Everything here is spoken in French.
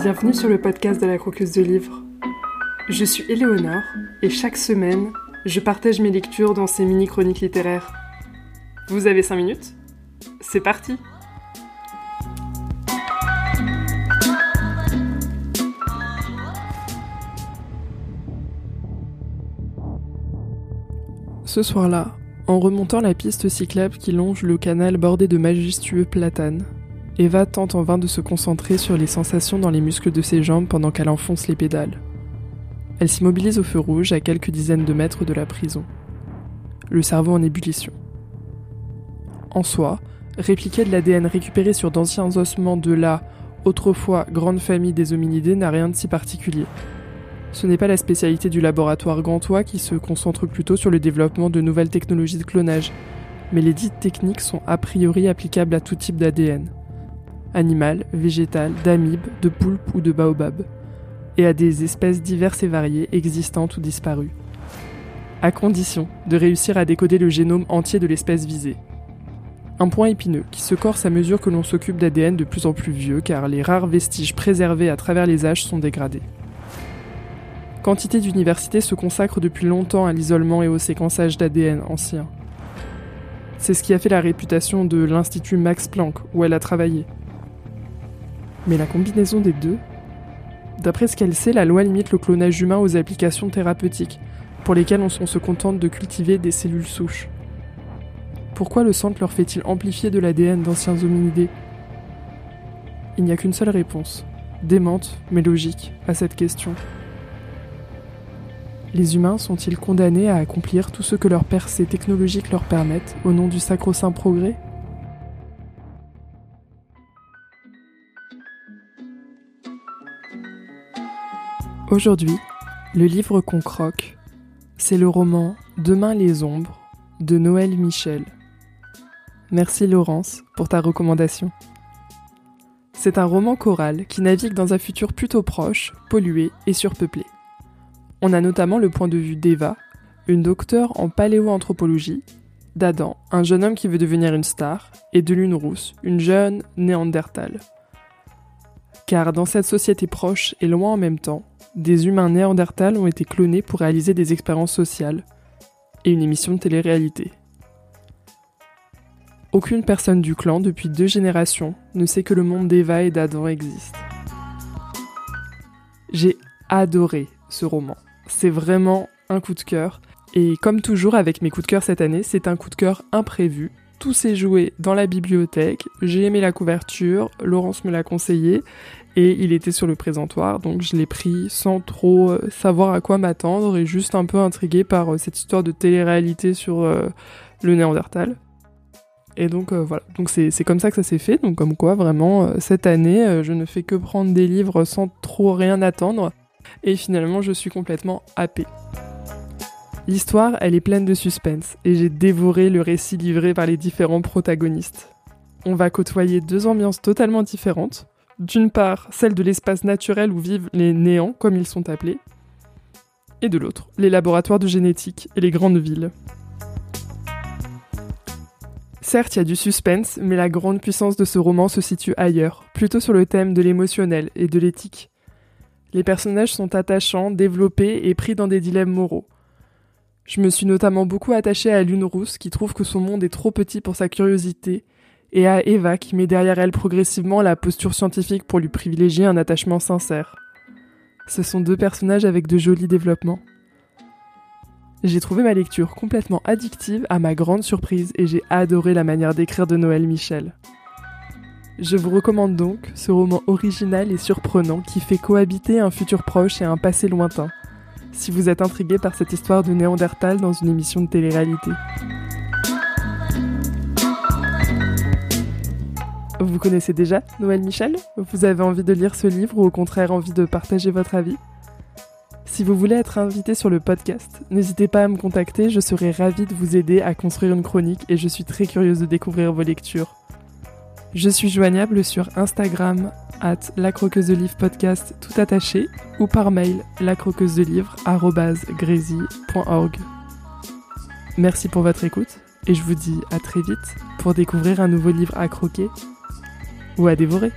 Bienvenue sur le podcast de la croqueuse de livres. Je suis Éléonore et chaque semaine, je partage mes lectures dans ces mini-chroniques littéraires. Vous avez 5 minutes? C'est parti Ce soir-là, en remontant la piste cyclable qui longe le canal bordé de majestueux platanes, Eva tente en vain de se concentrer sur les sensations dans les muscles de ses jambes pendant qu'elle enfonce les pédales. Elle s'immobilise au feu rouge à quelques dizaines de mètres de la prison. Le cerveau en ébullition. En soi, répliquer de l'ADN récupéré sur d'anciens ossements de la, autrefois grande famille des hominidés n'a rien de si particulier. Ce n'est pas la spécialité du laboratoire gantois qui se concentre plutôt sur le développement de nouvelles technologies de clonage, mais les dites techniques sont a priori applicables à tout type d'ADN animal, végétal, d'amibes, de poulpes ou de baobab, et à des espèces diverses et variées existantes ou disparues. À condition de réussir à décoder le génome entier de l'espèce visée. Un point épineux qui se corse à mesure que l'on s'occupe d'ADN de plus en plus vieux car les rares vestiges préservés à travers les âges sont dégradés. Quantité d'universités se consacrent depuis longtemps à l'isolement et au séquençage d'ADN ancien. C'est ce qui a fait la réputation de l'Institut Max Planck où elle a travaillé. Mais la combinaison des deux D'après ce qu'elle sait, la loi limite le clonage humain aux applications thérapeutiques, pour lesquelles on, se contente de cultiver des cellules souches. Pourquoi le centre leur fait-il amplifier de l'ADN d'anciens hominidés? Il n'y a qu'une seule réponse, démente mais logique, à cette question. Les humains sont-ils condamnés à accomplir tout ce que leurs percées technologiques leur permettent au nom du sacro-saint progrès? Aujourd'hui, le livre qu'on croque, c'est le roman Demain les ombres de Noël Michel. Merci Laurence pour ta recommandation. C'est un roman choral qui navigue dans un futur plutôt proche, pollué et surpeuplé. On a notamment le point de vue d'Eva, une docteure en paléoanthropologie, d'Adam, un jeune homme qui veut devenir une star, et de Lune Rousse, une jeune néandertale. Car dans cette société proche et loin en même temps, des humains néandertals ont été clonés pour réaliser des expériences sociales et une émission de télé-réalité. Aucune personne du clan depuis deux générations ne sait que le monde d'Eva et d'Adam existe. J'ai adoré ce roman. C'est vraiment un coup de cœur. Et comme toujours avec mes coups de cœur cette année, c'est un coup de cœur imprévu. Tout s'est joué dans la bibliothèque. J'ai aimé la couverture, Laurence me l'a conseillé et il était sur le présentoir, donc je l'ai pris sans trop euh, savoir à quoi m'attendre et juste un peu intrigué par euh, cette histoire de télé-réalité sur euh, le Néandertal. Et donc voilà, donc c'est comme ça que ça s'est fait, donc comme quoi vraiment cette année je ne fais que prendre des livres sans trop rien attendre et finalement je suis complètement happée. L'histoire, elle est pleine de suspense et j'ai dévoré le récit livré par les différents protagonistes. On va côtoyer deux ambiances totalement différentes, d'une part, celle de l'espace naturel où vivent les néants, comme ils sont appelés, et de l'autre, les laboratoires de génétique et les grandes villes. Certes, il y a du suspense, mais la grande puissance de ce roman se situe ailleurs, plutôt sur le thème de l'émotionnel et de l'éthique. Les personnages sont attachants, développés et pris dans des dilemmes moraux. Je me suis notamment beaucoup attachée à Lune Rousse qui trouve que son monde est trop petit pour sa curiosité et à Eva qui met derrière elle progressivement la posture scientifique pour lui privilégier un attachement sincère. Ce sont deux personnages avec de jolis développements. J'ai trouvé ma lecture complètement addictive à ma grande surprise et j'ai adoré la manière d'écrire de Noël Michel. Je vous recommande donc ce roman original et surprenant qui fait cohabiter un futur proche et un passé lointain, si vous êtes intrigué par cette histoire de Néandertal dans une émission de télé-réalité. Vous connaissez déjà Noël Michel? Vous avez envie de lire ce livre ou au contraire envie de partager votre avis? Si vous voulez être invité sur le podcast, n'hésitez pas à me contacter, je serai ravie de vous aider à construire une chronique et je suis très curieuse de découvrir vos lectures. Je suis joignable sur Instagram at de livre podcast tout attaché ou par mail lacroqueuse de livre Merci pour votre écoute et je vous dis à très vite pour découvrir un nouveau livre à croquer ou à dévorer.